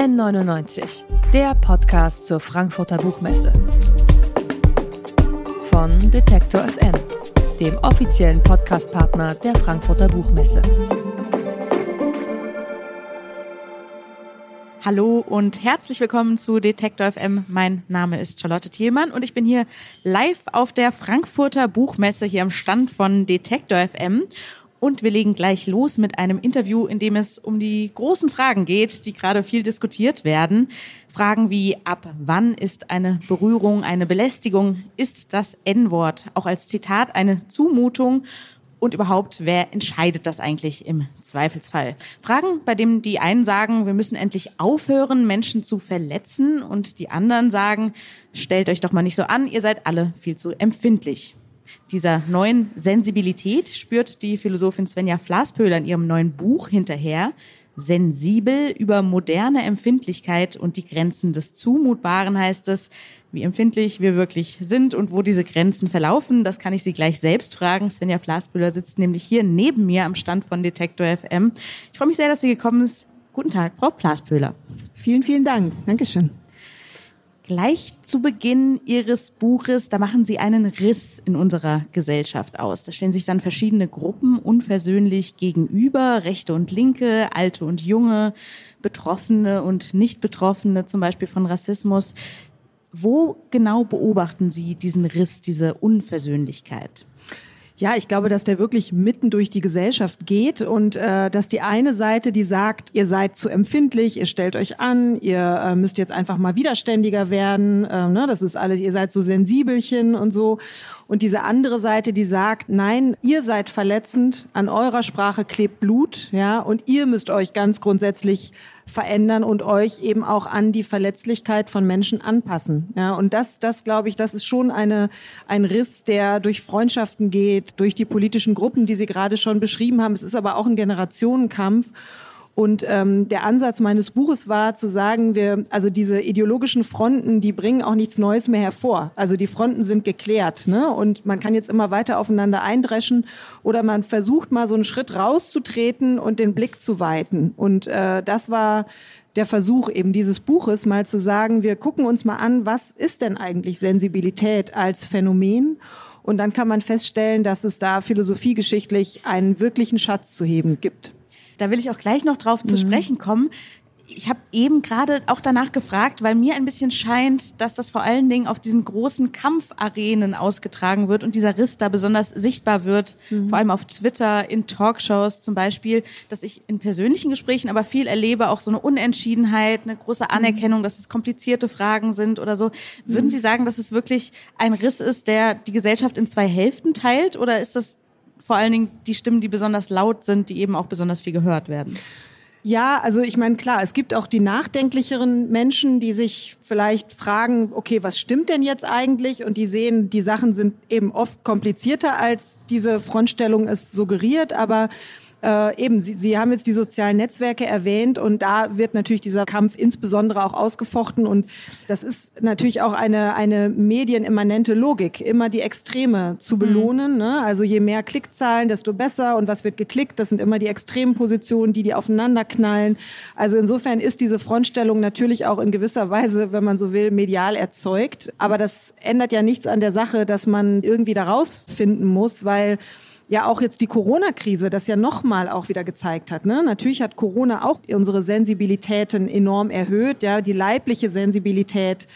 N99, der Podcast zur Frankfurter Buchmesse. Von Detektor FM, dem offiziellen Podcastpartner der Frankfurter Buchmesse. Hallo und herzlich willkommen zu Detektor FM. Mein Name ist Charlotte Thielmann und ich bin hier live auf der Frankfurter Buchmesse hier am Stand von Detektor FM. Und wir legen gleich los mit einem Interview, in dem es um die großen Fragen geht, die gerade viel diskutiert werden. Fragen wie, ab wann ist eine Berührung eine Belästigung? Ist das N-Wort auch als Zitat eine Zumutung? Und überhaupt, wer entscheidet das eigentlich im Zweifelsfall? Fragen, bei denen die einen sagen, wir müssen endlich aufhören, Menschen zu verletzen und die anderen sagen, stellt euch doch mal nicht so an, ihr seid alle viel zu empfindlich. Dieser neuen Sensibilität spürt die Philosophin Svenja Flaspöhler in ihrem neuen Buch hinterher. Sensibel über moderne Empfindlichkeit und die Grenzen des Zumutbaren heißt es. Wie empfindlich wir wirklich sind und wo diese Grenzen verlaufen, das kann ich Sie gleich selbst fragen. Svenja Flaspöhler sitzt nämlich hier neben mir am Stand von Detektor FM. Ich freue mich sehr, dass sie gekommen ist. Guten Tag, Frau Flaspöhler. Vielen, vielen Dank. Dankeschön. Gleich zu Beginn Ihres Buches, da machen Sie einen Riss in unserer Gesellschaft aus. Da stehen sich dann verschiedene Gruppen unversöhnlich gegenüber, Rechte und Linke, Alte und Junge, Betroffene und Nicht-Betroffene, zum Beispiel von Rassismus. Wo genau beobachten Sie diesen Riss, diese Unversöhnlichkeit? Ja, ich glaube, dass der wirklich mitten durch die Gesellschaft geht und äh, dass die eine Seite, die sagt, ihr seid zu empfindlich, ihr stellt euch an, ihr äh, müsst jetzt einfach mal widerständiger werden, äh, ne, das ist alles, ihr seid so sensibelchen und so. Und diese andere Seite, die sagt, nein, ihr seid verletzend, an eurer Sprache klebt Blut, ja, und ihr müsst euch ganz grundsätzlich verändern und euch eben auch an die Verletzlichkeit von Menschen anpassen. Ja, und das, das glaube ich, das ist schon eine, ein Riss, der durch Freundschaften geht, durch die politischen Gruppen, die Sie gerade schon beschrieben haben. Es ist aber auch ein Generationenkampf. Und ähm, der Ansatz meines Buches war zu sagen, wir, also diese ideologischen Fronten, die bringen auch nichts Neues mehr hervor. Also die Fronten sind geklärt, ne? Und man kann jetzt immer weiter aufeinander eindreschen oder man versucht mal so einen Schritt rauszutreten und den Blick zu weiten. Und äh, das war der Versuch eben dieses Buches, mal zu sagen, wir gucken uns mal an, was ist denn eigentlich Sensibilität als Phänomen? Und dann kann man feststellen, dass es da philosophiegeschichtlich einen wirklichen Schatz zu heben gibt. Da will ich auch gleich noch drauf zu mhm. sprechen kommen. Ich habe eben gerade auch danach gefragt, weil mir ein bisschen scheint, dass das vor allen Dingen auf diesen großen Kampfarenen ausgetragen wird und dieser Riss da besonders sichtbar wird, mhm. vor allem auf Twitter, in Talkshows zum Beispiel, dass ich in persönlichen Gesprächen aber viel erlebe, auch so eine Unentschiedenheit, eine große mhm. Anerkennung, dass es komplizierte Fragen sind oder so. Würden mhm. Sie sagen, dass es wirklich ein Riss ist, der die Gesellschaft in zwei Hälften teilt oder ist das vor allen Dingen die Stimmen, die besonders laut sind, die eben auch besonders viel gehört werden. Ja, also ich meine, klar, es gibt auch die nachdenklicheren Menschen, die sich vielleicht fragen, okay, was stimmt denn jetzt eigentlich? Und die sehen, die Sachen sind eben oft komplizierter, als diese Frontstellung es suggeriert. Aber äh, eben, Sie, Sie haben jetzt die sozialen Netzwerke erwähnt und da wird natürlich dieser Kampf insbesondere auch ausgefochten und das ist natürlich auch eine, eine medienimmanente Logik, immer die Extreme zu mhm. belohnen. Mhm. Ne? Also je mehr Klickzahlen, desto besser und was wird geklickt, das sind immer die extremen Positionen, die die aufeinander knallen. Also insofern ist diese Frontstellung natürlich auch in gewisser Weise, wenn man so will, medial erzeugt, aber das ändert ja nichts an der Sache, dass man irgendwie da rausfinden muss, weil ja auch jetzt die Corona-Krise das ja nochmal auch wieder gezeigt hat. Ne? Natürlich hat Corona auch unsere Sensibilitäten enorm erhöht, ja, die leibliche Sensibilität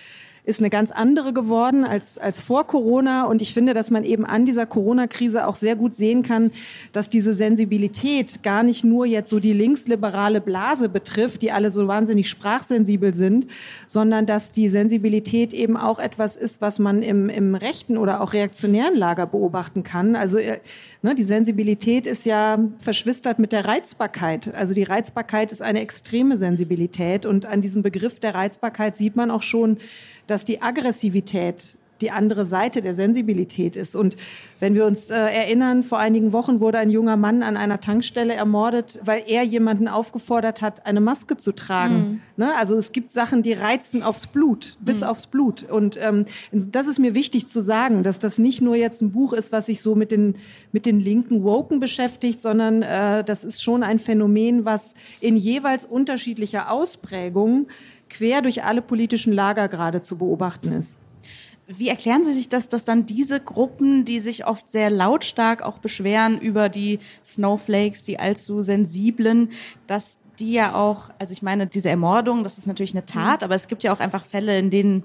ist eine ganz andere geworden als, als vor Corona. Und ich finde, dass man eben an dieser Corona-Krise auch sehr gut sehen kann, dass diese Sensibilität gar nicht nur jetzt so die linksliberale Blase betrifft, die alle so wahnsinnig sprachsensibel sind, sondern dass die Sensibilität eben auch etwas ist, was man im, im rechten oder auch reaktionären Lager beobachten kann. Also äh, ne, die Sensibilität ist ja verschwistert mit der Reizbarkeit. Also die Reizbarkeit ist eine extreme Sensibilität. Und an diesem Begriff der Reizbarkeit sieht man auch schon, dass die Aggressivität die andere Seite der Sensibilität ist. Und wenn wir uns äh, erinnern, vor einigen Wochen wurde ein junger Mann an einer Tankstelle ermordet, weil er jemanden aufgefordert hat, eine Maske zu tragen. Mhm. Ne? Also es gibt Sachen, die reizen aufs Blut, bis mhm. aufs Blut. Und ähm, das ist mir wichtig zu sagen, dass das nicht nur jetzt ein Buch ist, was sich so mit den, mit den linken Woken beschäftigt, sondern äh, das ist schon ein Phänomen, was in jeweils unterschiedlicher Ausprägung quer durch alle politischen Lager gerade zu beobachten ist. Wie erklären Sie sich das, dass dann diese Gruppen, die sich oft sehr lautstark auch beschweren über die Snowflakes, die allzu sensiblen, dass die ja auch, also ich meine, diese Ermordung, das ist natürlich eine Tat, mhm. aber es gibt ja auch einfach Fälle, in denen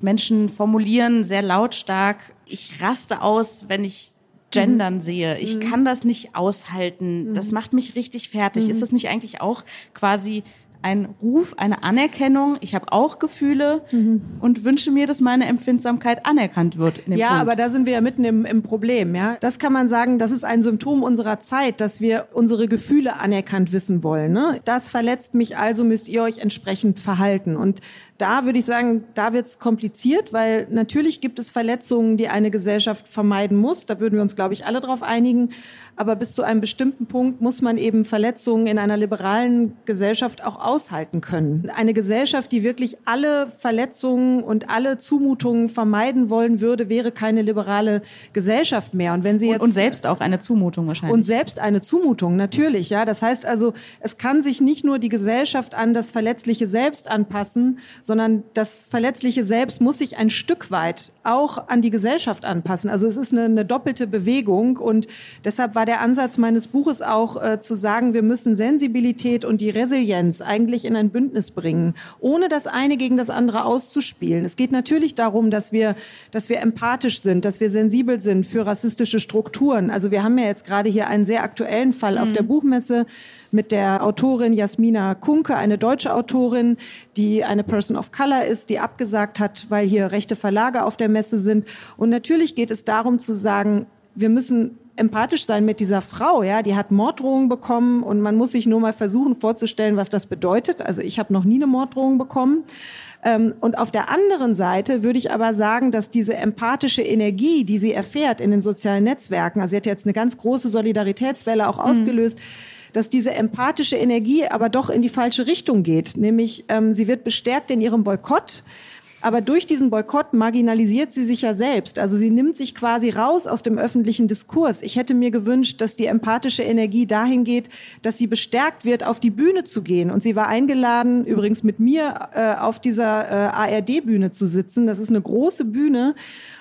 Menschen formulieren sehr lautstark, ich raste aus, wenn ich Gendern mhm. sehe. Ich mhm. kann das nicht aushalten. Das macht mich richtig fertig. Ist das nicht eigentlich auch quasi ein Ruf, eine Anerkennung. Ich habe auch Gefühle mhm. und wünsche mir, dass meine Empfindsamkeit anerkannt wird. ja, Punkt. aber da sind wir ja mitten im, im Problem. Ja, das kann man sagen. Das ist ein Symptom unserer Zeit, dass wir unsere Gefühle anerkannt wissen wollen. Ne? Das verletzt mich, also müsst ihr euch entsprechend verhalten. Und da würde ich sagen, da wird es kompliziert, weil natürlich gibt es Verletzungen, die eine Gesellschaft vermeiden muss. Da würden wir uns, glaube ich, alle darauf einigen. Aber bis zu einem bestimmten Punkt muss man eben Verletzungen in einer liberalen Gesellschaft auch aushalten können. Eine Gesellschaft, die wirklich alle Verletzungen und alle Zumutungen vermeiden wollen würde, wäre keine liberale Gesellschaft mehr. Und wenn sie jetzt und, und selbst auch eine Zumutung wahrscheinlich. Und selbst eine Zumutung natürlich, ja. Das heißt also, es kann sich nicht nur die Gesellschaft an das verletzliche Selbst anpassen, sondern das verletzliche Selbst muss sich ein Stück weit auch an die Gesellschaft anpassen. Also es ist eine, eine doppelte Bewegung und deshalb war der Ansatz meines Buches auch äh, zu sagen, wir müssen Sensibilität und die Resilienz eigentlich in ein Bündnis bringen, ohne das eine gegen das andere auszuspielen. Es geht natürlich darum, dass wir, dass wir empathisch sind, dass wir sensibel sind für rassistische Strukturen. Also wir haben ja jetzt gerade hier einen sehr aktuellen Fall mhm. auf der Buchmesse mit der Autorin Jasmina Kunke, eine deutsche Autorin, die eine Person of Color ist, die abgesagt hat, weil hier rechte Verlage auf der Messe sind. Und natürlich geht es darum zu sagen, wir müssen empathisch sein mit dieser Frau, ja, die hat Morddrohungen bekommen und man muss sich nur mal versuchen vorzustellen, was das bedeutet. Also ich habe noch nie eine Morddrohung bekommen. Ähm, und auf der anderen Seite würde ich aber sagen, dass diese empathische Energie, die sie erfährt in den sozialen Netzwerken, also sie hat jetzt eine ganz große Solidaritätswelle auch mhm. ausgelöst, mhm dass diese empathische Energie aber doch in die falsche Richtung geht. Nämlich, ähm, sie wird bestärkt in ihrem Boykott. Aber durch diesen Boykott marginalisiert sie sich ja selbst. Also sie nimmt sich quasi raus aus dem öffentlichen Diskurs. Ich hätte mir gewünscht, dass die empathische Energie dahin geht, dass sie bestärkt wird, auf die Bühne zu gehen. Und sie war eingeladen, übrigens mit mir äh, auf dieser äh, ARD-Bühne zu sitzen. Das ist eine große Bühne.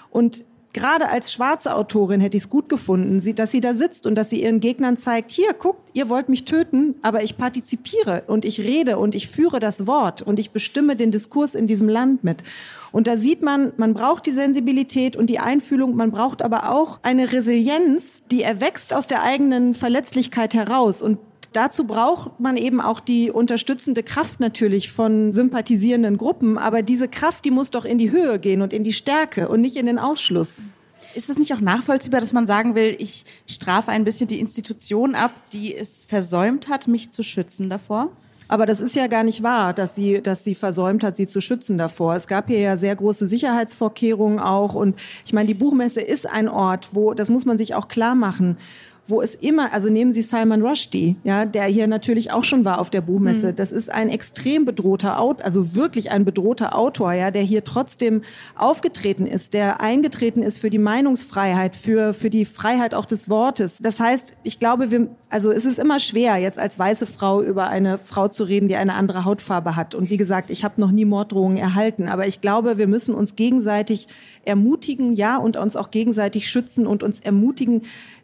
Und gerade als schwarze Autorin hätte ich es gut gefunden, dass sie da sitzt und dass sie ihren Gegnern zeigt, hier, guckt, ihr wollt mich töten, aber ich partizipiere und ich rede und ich führe das Wort und ich bestimme den Diskurs in diesem Land mit. Und da sieht man, man braucht die Sensibilität und die Einfühlung, man braucht aber auch eine Resilienz, die erwächst aus der eigenen Verletzlichkeit heraus. Und Dazu braucht man eben auch die unterstützende Kraft natürlich von sympathisierenden Gruppen. Aber diese Kraft, die muss doch in die Höhe gehen und in die Stärke und nicht in den Ausschluss. Ist es nicht auch nachvollziehbar, dass man sagen will, ich strafe ein bisschen die Institution ab, die es versäumt hat, mich zu schützen davor? Aber das ist ja gar nicht wahr, dass sie, dass sie versäumt hat, sie zu schützen davor. Es gab hier ja sehr große Sicherheitsvorkehrungen auch. Und ich meine, die Buchmesse ist ein Ort, wo, das muss man sich auch klar machen, wo es immer, also nehmen Sie Salman Rushdie, ja, der hier natürlich auch schon war auf der Buchmesse. Mhm. Das ist ein extrem bedrohter Autor, also wirklich ein bedrohter Autor, ja, der hier trotzdem aufgetreten ist, der eingetreten ist für die Meinungsfreiheit, für, für die Freiheit auch des Wortes. Das heißt, ich glaube, wir, also es ist immer schwer, jetzt als weiße Frau über eine Frau zu reden, die eine andere Hautfarbe hat. Und wie gesagt, ich habe noch nie Morddrohungen erhalten, aber ich glaube, wir müssen uns gegenseitig ermutigen, ja, und uns auch gegenseitig schützen und uns ermutigen,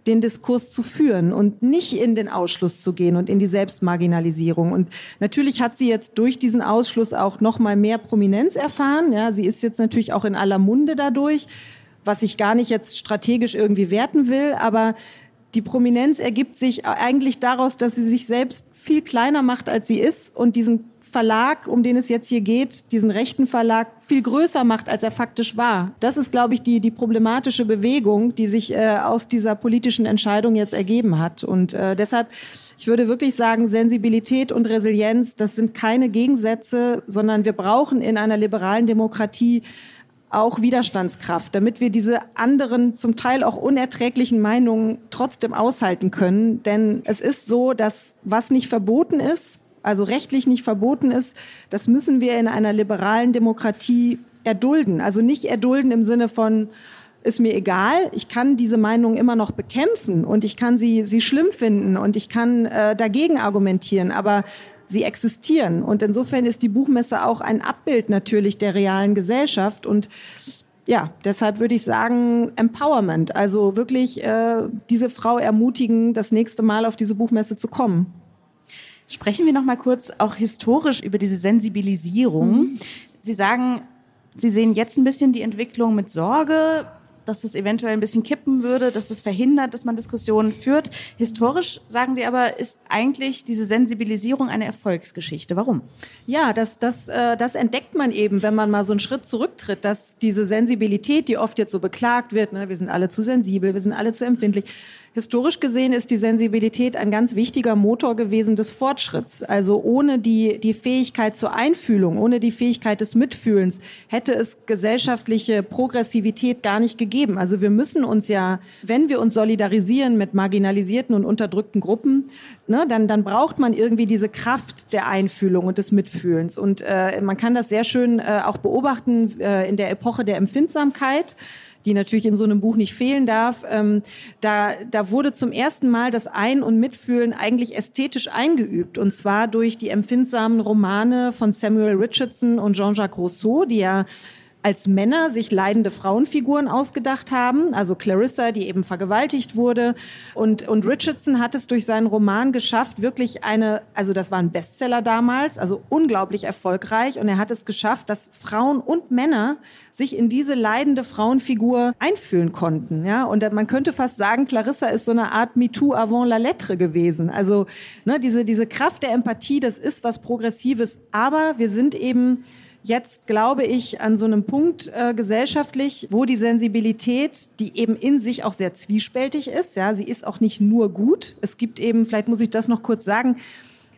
den Diskurs zu führen und nicht in den Ausschluss zu gehen und in die Selbstmarginalisierung. Und natürlich hat sie jetzt durch diesen Ausschluss auch noch mal mehr Prominenz erfahren. Ja, sie ist jetzt natürlich auch in aller Munde dadurch, was ich gar nicht jetzt strategisch irgendwie werten will, aber die Prominenz ergibt sich eigentlich daraus, dass sie sich selbst viel kleiner macht, als sie ist und diesen Verlag, um den es jetzt hier geht, diesen rechten Verlag, viel größer macht, als er faktisch war. Das ist, glaube ich, die, die problematische Bewegung, die sich äh, aus dieser politischen Entscheidung jetzt ergeben hat. Und äh, deshalb, ich würde wirklich sagen, Sensibilität und Resilienz, das sind keine Gegensätze, sondern wir brauchen in einer liberalen Demokratie auch Widerstandskraft, damit wir diese anderen, zum Teil auch unerträglichen Meinungen trotzdem aushalten können. Denn es ist so, dass was nicht verboten ist, also rechtlich nicht verboten ist, das müssen wir in einer liberalen Demokratie erdulden. Also nicht erdulden im Sinne von, ist mir egal, ich kann diese Meinung immer noch bekämpfen und ich kann sie, sie schlimm finden und ich kann äh, dagegen argumentieren, aber sie existieren. Und insofern ist die Buchmesse auch ein Abbild natürlich der realen Gesellschaft und ja, deshalb würde ich sagen Empowerment, also wirklich äh, diese Frau ermutigen, das nächste Mal auf diese Buchmesse zu kommen. Sprechen wir noch mal kurz auch historisch über diese Sensibilisierung. Mhm. Sie sagen, Sie sehen jetzt ein bisschen die Entwicklung mit Sorge dass es eventuell ein bisschen kippen würde, dass es verhindert, dass man Diskussionen führt. Historisch, sagen Sie aber, ist eigentlich diese Sensibilisierung eine Erfolgsgeschichte. Warum? Ja, das, das, äh, das entdeckt man eben, wenn man mal so einen Schritt zurücktritt, dass diese Sensibilität, die oft jetzt so beklagt wird, ne, wir sind alle zu sensibel, wir sind alle zu empfindlich, Historisch gesehen ist die Sensibilität ein ganz wichtiger Motor gewesen des Fortschritts. Also ohne die, die Fähigkeit zur Einfühlung, ohne die Fähigkeit des Mitfühlens hätte es gesellschaftliche Progressivität gar nicht gegeben. Also wir müssen uns ja, wenn wir uns solidarisieren mit marginalisierten und unterdrückten Gruppen, ne, dann, dann braucht man irgendwie diese Kraft der Einfühlung und des Mitfühlens. Und äh, man kann das sehr schön äh, auch beobachten äh, in der Epoche der Empfindsamkeit die natürlich in so einem Buch nicht fehlen darf. Ähm, da, da wurde zum ersten Mal das Ein- und Mitfühlen eigentlich ästhetisch eingeübt. Und zwar durch die empfindsamen Romane von Samuel Richardson und Jean-Jacques Rousseau, die ja als Männer sich leidende Frauenfiguren ausgedacht haben, also Clarissa, die eben vergewaltigt wurde. Und, und Richardson hat es durch seinen Roman geschafft, wirklich eine, also das war ein Bestseller damals, also unglaublich erfolgreich. Und er hat es geschafft, dass Frauen und Männer sich in diese leidende Frauenfigur einfühlen konnten. Ja? Und man könnte fast sagen, Clarissa ist so eine Art MeToo avant la lettre gewesen. Also ne, diese, diese Kraft der Empathie, das ist was Progressives. Aber wir sind eben jetzt, glaube ich, an so einem Punkt äh, gesellschaftlich, wo die Sensibilität, die eben in sich auch sehr zwiespältig ist, ja, sie ist auch nicht nur gut. Es gibt eben, vielleicht muss ich das noch kurz sagen,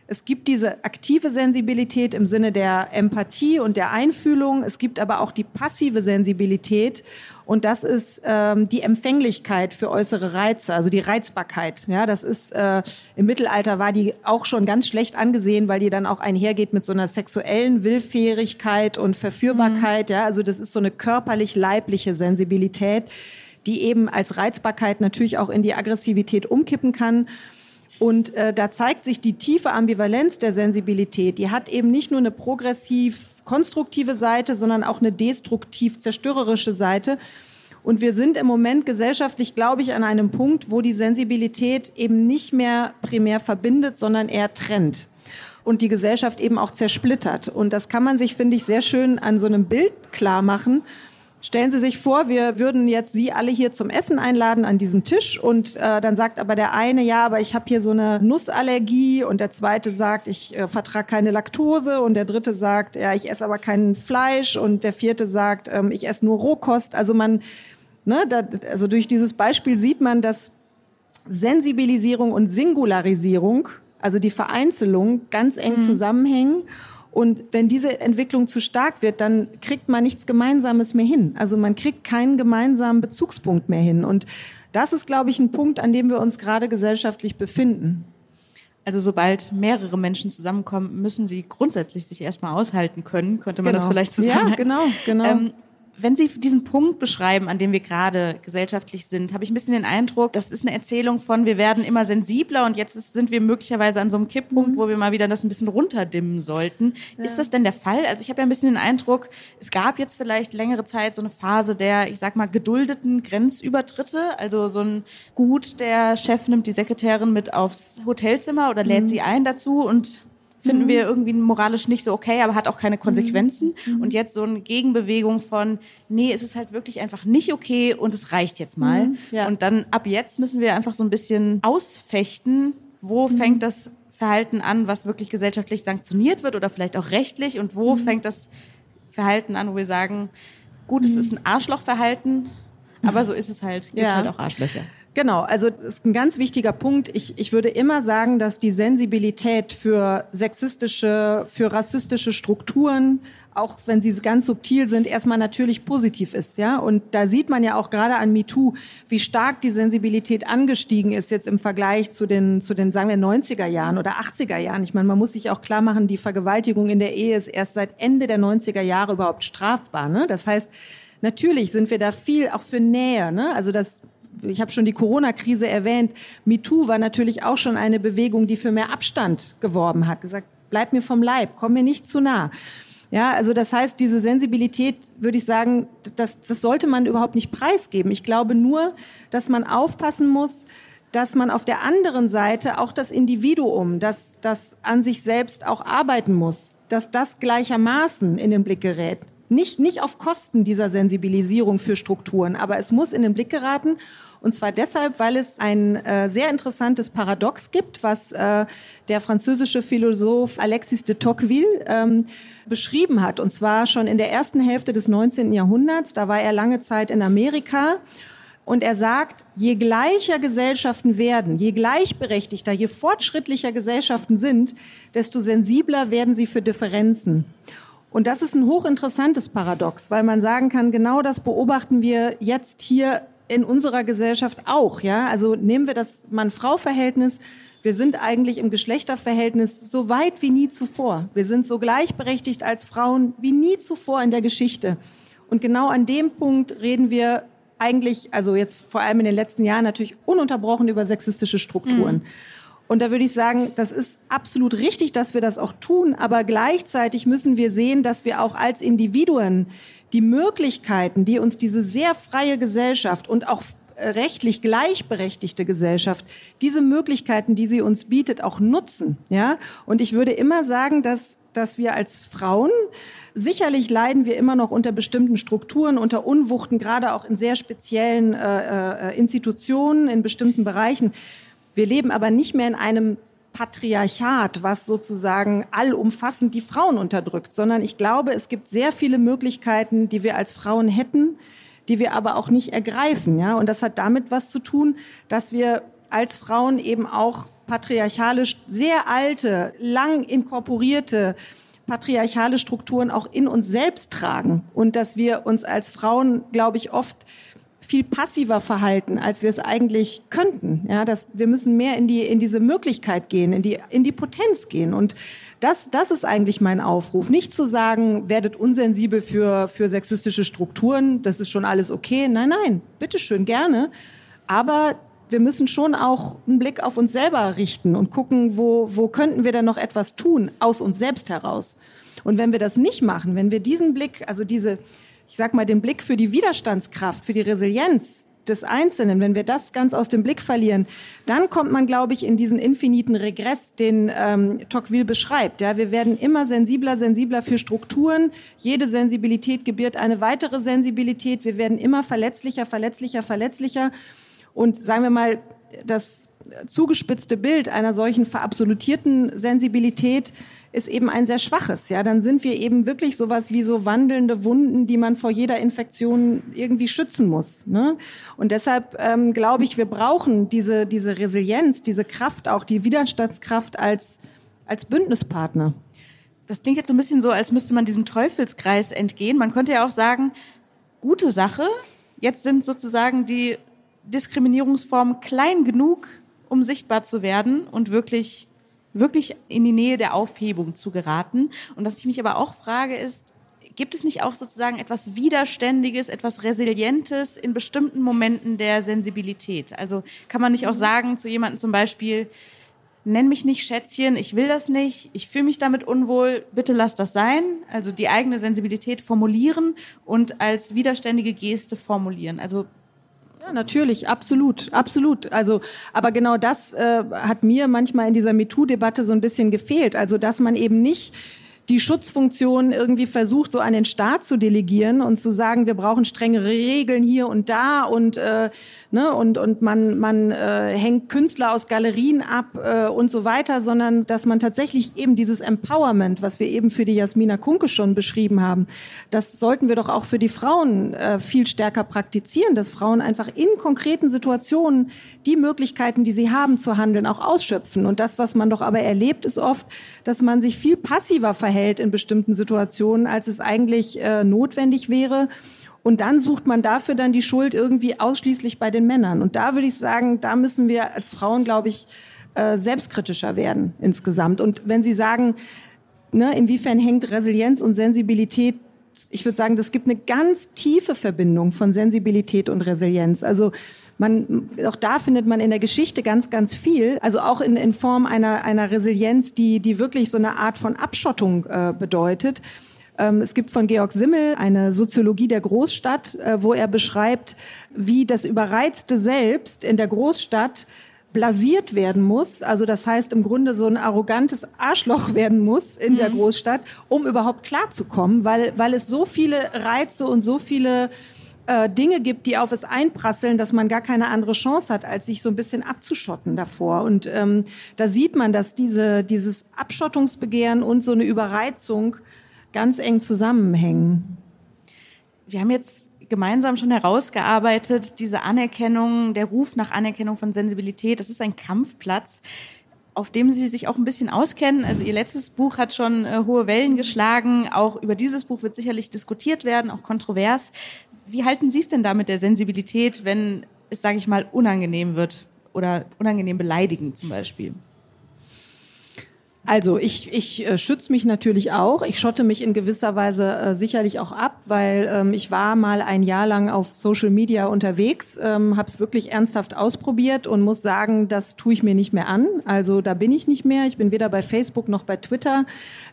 es gibt diese aktive Sensibilität im Sinne der Empathie und der Einfühlung. Es gibt aber auch die passive Sensibilität. Und das ist ähm, die Empfänglichkeit für äußere Reize, also die Reizbarkeit. Ja, das ist äh, im Mittelalter war die auch schon ganz schlecht angesehen, weil die dann auch einhergeht mit so einer sexuellen Willfährigkeit und Verführbarkeit. Mhm. Ja, also das ist so eine körperlich-leibliche Sensibilität, die eben als Reizbarkeit natürlich auch in die Aggressivität umkippen kann. Und äh, da zeigt sich die tiefe Ambivalenz der Sensibilität. Die hat eben nicht nur eine progressiv konstruktive Seite, sondern auch eine destruktiv zerstörerische Seite. Und wir sind im Moment gesellschaftlich, glaube ich, an einem Punkt, wo die Sensibilität eben nicht mehr primär verbindet, sondern eher trennt und die Gesellschaft eben auch zersplittert. Und das kann man sich, finde ich, sehr schön an so einem Bild klar machen. Stellen Sie sich vor, wir würden jetzt Sie alle hier zum Essen einladen an diesen Tisch und äh, dann sagt aber der eine, ja, aber ich habe hier so eine Nussallergie und der zweite sagt, ich äh, vertrage keine Laktose und der dritte sagt, ja, ich esse aber kein Fleisch und der vierte sagt, ähm, ich esse nur Rohkost. Also man, ne, da, also durch dieses Beispiel sieht man, dass Sensibilisierung und Singularisierung, also die Vereinzelung, ganz eng mhm. zusammenhängen. Und wenn diese Entwicklung zu stark wird, dann kriegt man nichts Gemeinsames mehr hin. Also man kriegt keinen gemeinsamen Bezugspunkt mehr hin. Und das ist, glaube ich, ein Punkt, an dem wir uns gerade gesellschaftlich befinden. Also sobald mehrere Menschen zusammenkommen, müssen sie grundsätzlich sich erstmal aushalten können, könnte man genau. das vielleicht zusammen. Ja, genau, genau. Ähm, wenn Sie diesen Punkt beschreiben, an dem wir gerade gesellschaftlich sind, habe ich ein bisschen den Eindruck, das ist eine Erzählung von, wir werden immer sensibler und jetzt sind wir möglicherweise an so einem Kipppunkt, mhm. wo wir mal wieder das ein bisschen runterdimmen sollten. Ja. Ist das denn der Fall? Also ich habe ja ein bisschen den Eindruck, es gab jetzt vielleicht längere Zeit so eine Phase der, ich sag mal, geduldeten Grenzübertritte. Also so ein Gut, der Chef nimmt die Sekretärin mit aufs Hotelzimmer oder lädt mhm. sie ein dazu und finden mhm. wir irgendwie moralisch nicht so okay, aber hat auch keine Konsequenzen. Mhm. Und jetzt so eine Gegenbewegung von, nee, es ist halt wirklich einfach nicht okay und es reicht jetzt mal. Mhm. Ja. Und dann ab jetzt müssen wir einfach so ein bisschen ausfechten, wo mhm. fängt das Verhalten an, was wirklich gesellschaftlich sanktioniert wird oder vielleicht auch rechtlich und wo mhm. fängt das Verhalten an, wo wir sagen, gut, es mhm. ist ein Arschlochverhalten, aber so ist es halt, gibt ja. halt auch Arschlöcher. Genau, also das ist ein ganz wichtiger Punkt. Ich, ich würde immer sagen, dass die Sensibilität für sexistische, für rassistische Strukturen, auch wenn sie ganz subtil sind, erstmal natürlich positiv ist, ja. Und da sieht man ja auch gerade an MeToo, wie stark die Sensibilität angestiegen ist jetzt im Vergleich zu den, zu den, sagen wir, 90er Jahren oder 80er Jahren. Ich meine, man muss sich auch klar machen, die Vergewaltigung in der Ehe ist erst seit Ende der 90er Jahre überhaupt strafbar, ne? Das heißt, natürlich sind wir da viel auch für Nähe, ne? Also das ich habe schon die Corona-Krise erwähnt. MeToo war natürlich auch schon eine Bewegung, die für mehr Abstand geworben hat, gesagt, bleib mir vom Leib, komm mir nicht zu nah. Ja, also das heißt, diese Sensibilität, würde ich sagen, das, das sollte man überhaupt nicht preisgeben. Ich glaube nur, dass man aufpassen muss, dass man auf der anderen Seite auch das Individuum, das, das an sich selbst auch arbeiten muss, dass das gleichermaßen in den Blick gerät. Nicht, nicht auf Kosten dieser Sensibilisierung für Strukturen, aber es muss in den Blick geraten. Und zwar deshalb, weil es ein äh, sehr interessantes Paradox gibt, was äh, der französische Philosoph Alexis de Tocqueville ähm, beschrieben hat. Und zwar schon in der ersten Hälfte des 19. Jahrhunderts. Da war er lange Zeit in Amerika. Und er sagt, je gleicher Gesellschaften werden, je gleichberechtigter, je fortschrittlicher Gesellschaften sind, desto sensibler werden sie für Differenzen. Und das ist ein hochinteressantes Paradox, weil man sagen kann, genau das beobachten wir jetzt hier in unserer Gesellschaft auch. Ja, also nehmen wir das Mann-Frau-Verhältnis. Wir sind eigentlich im Geschlechterverhältnis so weit wie nie zuvor. Wir sind so gleichberechtigt als Frauen wie nie zuvor in der Geschichte. Und genau an dem Punkt reden wir eigentlich, also jetzt vor allem in den letzten Jahren natürlich ununterbrochen über sexistische Strukturen. Mhm. Und da würde ich sagen, das ist absolut richtig, dass wir das auch tun, aber gleichzeitig müssen wir sehen, dass wir auch als Individuen die Möglichkeiten, die uns diese sehr freie Gesellschaft und auch rechtlich gleichberechtigte Gesellschaft, diese Möglichkeiten, die sie uns bietet, auch nutzen. Ja? Und ich würde immer sagen, dass, dass wir als Frauen Sicherlich leiden wir immer noch unter bestimmten Strukturen, unter Unwuchten, gerade auch in sehr speziellen äh, äh, Institutionen, in bestimmten Bereichen. Wir leben aber nicht mehr in einem Patriarchat, was sozusagen allumfassend die Frauen unterdrückt, sondern ich glaube, es gibt sehr viele Möglichkeiten, die wir als Frauen hätten, die wir aber auch nicht ergreifen, ja. Und das hat damit was zu tun, dass wir als Frauen eben auch patriarchalisch sehr alte, lang inkorporierte patriarchale Strukturen auch in uns selbst tragen und dass wir uns als Frauen, glaube ich, oft viel passiver verhalten, als wir es eigentlich könnten. Ja, dass wir müssen mehr in die in diese Möglichkeit gehen, in die in die Potenz gehen und das das ist eigentlich mein Aufruf, nicht zu sagen, werdet unsensibel für für sexistische Strukturen, das ist schon alles okay. Nein, nein, bitteschön, gerne, aber wir müssen schon auch einen Blick auf uns selber richten und gucken, wo wo könnten wir denn noch etwas tun aus uns selbst heraus. Und wenn wir das nicht machen, wenn wir diesen Blick, also diese ich sag mal, den Blick für die Widerstandskraft, für die Resilienz des Einzelnen, wenn wir das ganz aus dem Blick verlieren, dann kommt man, glaube ich, in diesen infiniten Regress, den ähm, Tocqueville beschreibt. Ja, wir werden immer sensibler, sensibler für Strukturen. Jede Sensibilität gebiert eine weitere Sensibilität. Wir werden immer verletzlicher, verletzlicher, verletzlicher. Und sagen wir mal, das zugespitzte Bild einer solchen verabsolutierten Sensibilität ist eben ein sehr schwaches. Ja, dann sind wir eben wirklich sowas wie so wandelnde Wunden, die man vor jeder Infektion irgendwie schützen muss. Ne? Und deshalb ähm, glaube ich, wir brauchen diese diese Resilienz, diese Kraft, auch die Widerstandskraft als als Bündnispartner. Das klingt jetzt so ein bisschen so, als müsste man diesem Teufelskreis entgehen. Man könnte ja auch sagen, gute Sache. Jetzt sind sozusagen die Diskriminierungsformen klein genug, um sichtbar zu werden und wirklich wirklich in die Nähe der Aufhebung zu geraten. Und was ich mich aber auch frage ist, gibt es nicht auch sozusagen etwas Widerständiges, etwas Resilientes in bestimmten Momenten der Sensibilität? Also kann man nicht auch sagen zu jemandem zum Beispiel, nenn mich nicht Schätzchen, ich will das nicht, ich fühle mich damit unwohl, bitte lass das sein. Also die eigene Sensibilität formulieren und als widerständige Geste formulieren. Also ja, natürlich, absolut, absolut. Also, aber genau das äh, hat mir manchmal in dieser MeToo-Debatte so ein bisschen gefehlt. Also, dass man eben nicht die Schutzfunktion irgendwie versucht, so an den Staat zu delegieren und zu sagen, wir brauchen strengere Regeln hier und da und äh, ne? und, und man, man äh, hängt Künstler aus Galerien ab äh, und so weiter, sondern dass man tatsächlich eben dieses Empowerment, was wir eben für die Jasmina Kunke schon beschrieben haben, das sollten wir doch auch für die Frauen äh, viel stärker praktizieren, dass Frauen einfach in konkreten Situationen die Möglichkeiten, die sie haben zu handeln, auch ausschöpfen. Und das, was man doch aber erlebt, ist oft, dass man sich viel passiver verhält in bestimmten Situationen, als es eigentlich äh, notwendig wäre. Und dann sucht man dafür dann die Schuld irgendwie ausschließlich bei den Männern. Und da würde ich sagen, da müssen wir als Frauen, glaube ich, äh, selbstkritischer werden insgesamt. Und wenn Sie sagen, ne, inwiefern hängt Resilienz und Sensibilität ich würde sagen, das gibt eine ganz tiefe Verbindung von Sensibilität und Resilienz. Also man, auch da findet man in der Geschichte ganz, ganz viel. Also auch in, in Form einer, einer Resilienz, die, die wirklich so eine Art von Abschottung äh, bedeutet. Ähm, es gibt von Georg Simmel eine Soziologie der Großstadt, äh, wo er beschreibt, wie das überreizte Selbst in der Großstadt blasiert werden muss, also das heißt im Grunde so ein arrogantes Arschloch werden muss in mhm. der Großstadt, um überhaupt klarzukommen, weil, weil es so viele Reize und so viele äh, Dinge gibt, die auf es einprasseln, dass man gar keine andere Chance hat, als sich so ein bisschen abzuschotten davor. Und ähm, da sieht man, dass diese, dieses Abschottungsbegehren und so eine Überreizung ganz eng zusammenhängen. Wir haben jetzt gemeinsam schon herausgearbeitet, diese Anerkennung, der Ruf nach Anerkennung von Sensibilität, das ist ein Kampfplatz, auf dem Sie sich auch ein bisschen auskennen. Also Ihr letztes Buch hat schon äh, hohe Wellen geschlagen. Auch über dieses Buch wird sicherlich diskutiert werden, auch kontrovers. Wie halten Sie es denn da mit der Sensibilität, wenn es, sage ich mal, unangenehm wird oder unangenehm beleidigend zum Beispiel? Also ich, ich äh, schütze mich natürlich auch. Ich schotte mich in gewisser Weise äh, sicherlich auch ab, weil ähm, ich war mal ein Jahr lang auf Social Media unterwegs, ähm, habe es wirklich ernsthaft ausprobiert und muss sagen, das tue ich mir nicht mehr an. Also da bin ich nicht mehr. Ich bin weder bei Facebook noch bei Twitter.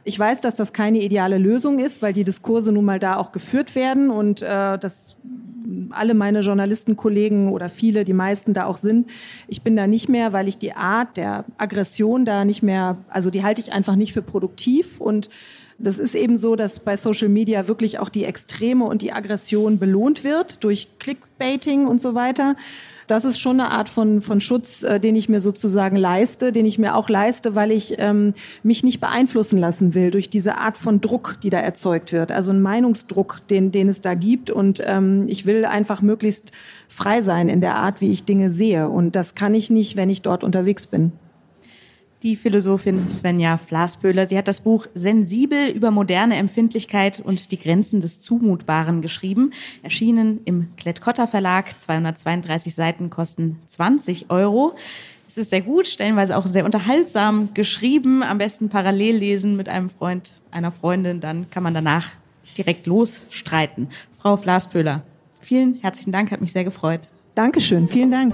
Ich weiß, dass das keine ideale Lösung ist, weil die Diskurse nun mal da auch geführt werden und äh, das alle meine Journalistenkollegen oder viele, die meisten da auch sind. Ich bin da nicht mehr, weil ich die Art der Aggression da nicht mehr, also die halte ich einfach nicht für produktiv und das ist eben so, dass bei Social Media wirklich auch die Extreme und die Aggression belohnt wird durch Clickbaiting und so weiter das ist schon eine Art von, von Schutz, äh, den ich mir sozusagen leiste, den ich mir auch leiste, weil ich ähm, mich nicht beeinflussen lassen will durch diese Art von Druck, die da erzeugt wird. Also ein Meinungsdruck, den, den es da gibt. Und ähm, ich will einfach möglichst frei sein in der Art, wie ich Dinge sehe. Und das kann ich nicht, wenn ich dort unterwegs bin die Philosophin Svenja Flasböhler. Sie hat das Buch Sensibel über moderne Empfindlichkeit und die Grenzen des Zumutbaren geschrieben. Erschienen im Klett-Cotta Verlag. 232 Seiten kosten 20 Euro. Es ist sehr gut, stellenweise auch sehr unterhaltsam geschrieben. Am besten parallel lesen mit einem Freund, einer Freundin. Dann kann man danach direkt losstreiten. Frau Flasböhler, vielen herzlichen Dank, hat mich sehr gefreut. Dankeschön, vielen Dank.